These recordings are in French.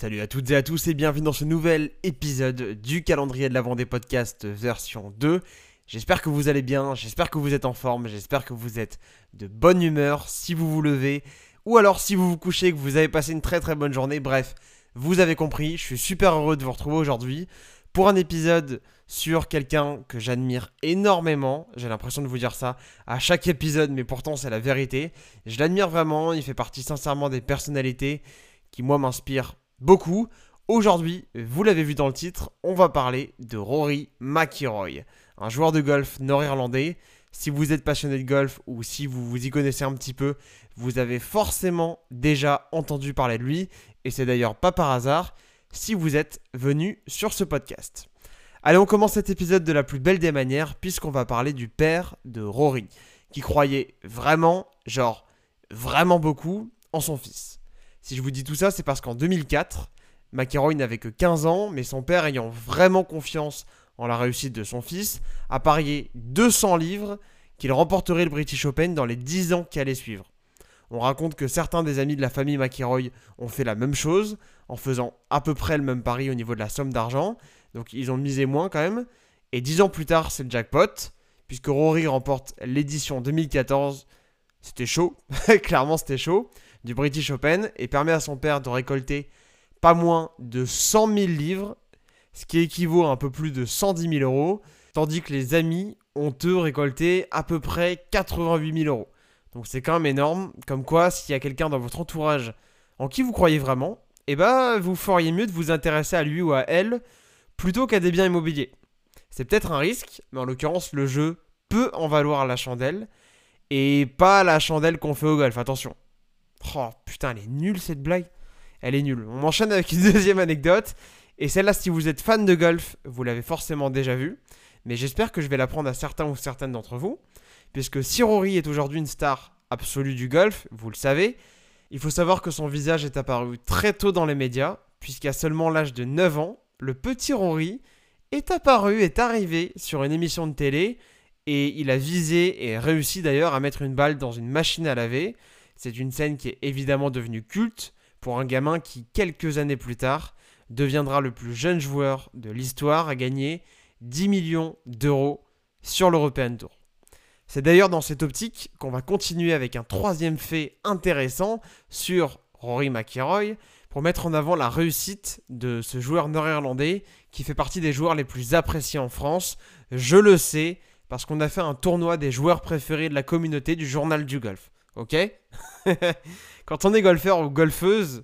Salut à toutes et à tous et bienvenue dans ce nouvel épisode du calendrier de l'avant des podcasts version 2. J'espère que vous allez bien, j'espère que vous êtes en forme, j'espère que vous êtes de bonne humeur si vous vous levez ou alors si vous vous couchez que vous avez passé une très très bonne journée. Bref, vous avez compris, je suis super heureux de vous retrouver aujourd'hui pour un épisode sur quelqu'un que j'admire énormément. J'ai l'impression de vous dire ça à chaque épisode, mais pourtant c'est la vérité. Je l'admire vraiment, il fait partie sincèrement des personnalités qui moi m'inspirent beaucoup. Aujourd'hui, vous l'avez vu dans le titre, on va parler de Rory McIlroy, un joueur de golf nord-irlandais. Si vous êtes passionné de golf ou si vous vous y connaissez un petit peu, vous avez forcément déjà entendu parler de lui, et c'est d'ailleurs pas par hasard si vous êtes venu sur ce podcast. Allez, on commence cet épisode de la plus belle des manières, puisqu'on va parler du père de Rory, qui croyait vraiment, genre vraiment beaucoup, en son fils. Si je vous dis tout ça, c'est parce qu'en 2004, McElroy n'avait que 15 ans, mais son père, ayant vraiment confiance en la réussite de son fils, a parié 200 livres qu'il remporterait le British Open dans les 10 ans qui allaient suivre. On raconte que certains des amis de la famille McIlroy ont fait la même chose, en faisant à peu près le même pari au niveau de la somme d'argent, donc ils ont misé moins quand même. Et 10 ans plus tard, c'est le jackpot, puisque Rory remporte l'édition 2014. C'était chaud, clairement c'était chaud, du British Open, et permet à son père de récolter pas moins de 100 000 livres, ce qui équivaut à un peu plus de 110 000 euros, tandis que les amis ont eux récolté à peu près 88 000 euros. Donc c'est quand même énorme, comme quoi s'il y a quelqu'un dans votre entourage en qui vous croyez vraiment, eh ben vous feriez mieux de vous intéresser à lui ou à elle plutôt qu'à des biens immobiliers. C'est peut-être un risque, mais en l'occurrence le jeu peut en valoir la chandelle, et pas la chandelle qu'on fait au golf, attention. Oh putain, elle est nulle cette blague. Elle est nulle. On enchaîne avec une deuxième anecdote. Et celle-là, si vous êtes fan de golf, vous l'avez forcément déjà vue. Mais j'espère que je vais l'apprendre à certains ou certaines d'entre vous. Puisque si Rory est aujourd'hui une star absolue du golf, vous le savez, il faut savoir que son visage est apparu très tôt dans les médias, puisqu'à seulement l'âge de 9 ans, le petit Rory est apparu, est arrivé sur une émission de télé, et il a visé et réussi d'ailleurs à mettre une balle dans une machine à laver. C'est une scène qui est évidemment devenue culte pour un gamin qui, quelques années plus tard, deviendra le plus jeune joueur de l'histoire à gagner 10 millions d'euros sur l'European Tour. C'est d'ailleurs dans cette optique qu'on va continuer avec un troisième fait intéressant sur Rory McIlroy pour mettre en avant la réussite de ce joueur nord-irlandais qui fait partie des joueurs les plus appréciés en France. Je le sais parce qu'on a fait un tournoi des joueurs préférés de la communauté du journal du golf. Ok? Quand on est golfeur ou golfeuse,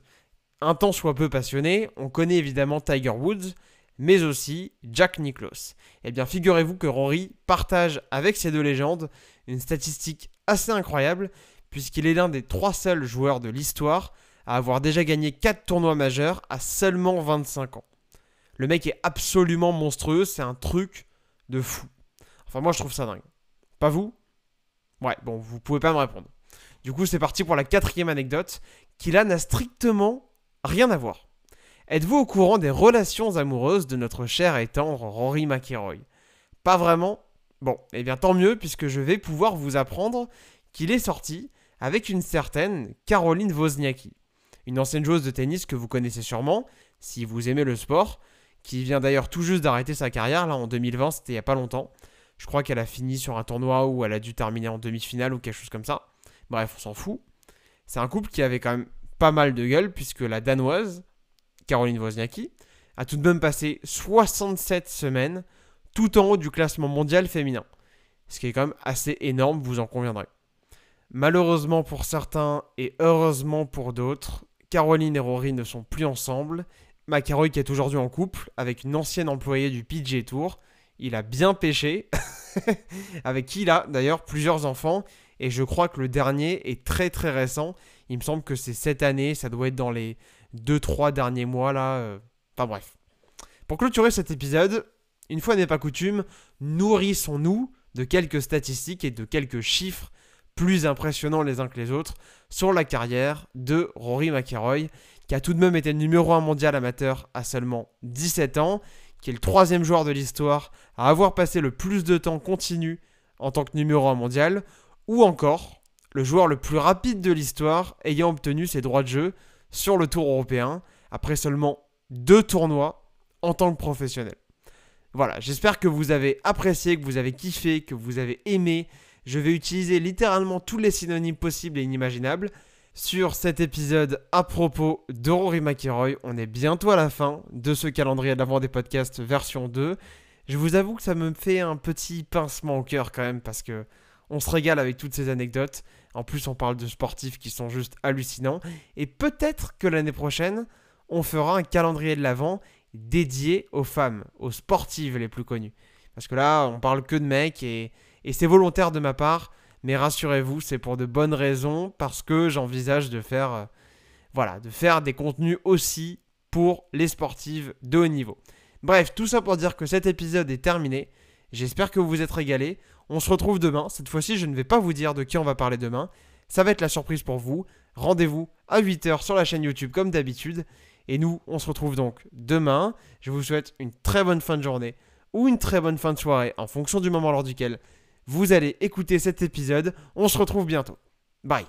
un temps soit peu passionné, on connaît évidemment Tiger Woods, mais aussi Jack Nicklaus. Eh bien, figurez-vous que Rory partage avec ces deux légendes une statistique assez incroyable, puisqu'il est l'un des trois seuls joueurs de l'histoire à avoir déjà gagné 4 tournois majeurs à seulement 25 ans. Le mec est absolument monstrueux, c'est un truc de fou. Enfin, moi je trouve ça dingue. Pas vous? Ouais, bon, vous pouvez pas me répondre. Du coup, c'est parti pour la quatrième anecdote, qui là n'a strictement rien à voir. Êtes-vous au courant des relations amoureuses de notre cher et tendre Rory McIlroy? Pas vraiment Bon, eh bien tant mieux, puisque je vais pouvoir vous apprendre qu'il est sorti avec une certaine Caroline Wozniacki, une ancienne joueuse de tennis que vous connaissez sûrement, si vous aimez le sport, qui vient d'ailleurs tout juste d'arrêter sa carrière, là en 2020, c'était il n'y a pas longtemps. Je crois qu'elle a fini sur un tournoi où elle a dû terminer en demi-finale ou quelque chose comme ça. Bref, on s'en fout. C'est un couple qui avait quand même pas mal de gueule, puisque la Danoise, Caroline Wozniacki, a tout de même passé 67 semaines tout en haut du classement mondial féminin. Ce qui est quand même assez énorme, vous en conviendrez. Malheureusement pour certains et heureusement pour d'autres, Caroline et Rory ne sont plus ensemble. McElroy qui est aujourd'hui en couple avec une ancienne employée du PG Tour. Il a bien pêché, avec qui il a d'ailleurs plusieurs enfants. Et je crois que le dernier est très très récent. Il me semble que c'est cette année, ça doit être dans les 2-3 derniers mois là. euh. Enfin bref. Pour clôturer cet épisode, une fois n'est pas coutume, nourrissons-nous de quelques statistiques et de quelques chiffres plus impressionnants les uns que les autres sur la carrière de Rory McIlroy, qui a tout de même été numéro 1 mondial amateur à seulement 17 ans, qui est le troisième joueur de l'histoire à avoir passé le plus de temps continu en tant que numéro 1 mondial, ou encore le joueur le plus rapide de l'histoire ayant obtenu ses droits de jeu sur le Tour européen après seulement deux tournois en tant que professionnel. Voilà, j'espère que vous avez apprécié, que vous avez kiffé, que vous avez aimé. Je vais utiliser littéralement tous les synonymes possibles et inimaginables sur cet épisode à propos de Rory. On est bientôt à la fin de ce calendrier de des podcasts version 2. Je vous avoue que ça me fait un petit pincement au cœur quand même parce que on se régale avec toutes ces anecdotes. En plus, on parle de sportifs qui sont juste hallucinants. Et peut-être que l'année prochaine, on fera un calendrier de l'avant dédié aux femmes, aux sportives les plus connues. Parce que là, on parle que de mecs et, et c'est volontaire de ma part. Mais rassurez-vous, c'est pour de bonnes raisons parce que j'envisage de faire, euh, voilà, de faire des contenus aussi pour les sportives de haut niveau. Bref, tout ça pour dire que cet épisode est terminé. J'espère que vous vous êtes régalés. On se retrouve demain. Cette fois-ci, je ne vais pas vous dire de qui on va parler demain. Ça va être la surprise pour vous. Rendez-vous à 8h sur la chaîne YouTube comme d'habitude. Et nous, on se retrouve donc demain. Je vous souhaite une très bonne fin de journée ou une très bonne fin de soirée en fonction du moment lors duquel vous allez écouter cet épisode. On se retrouve bientôt. Bye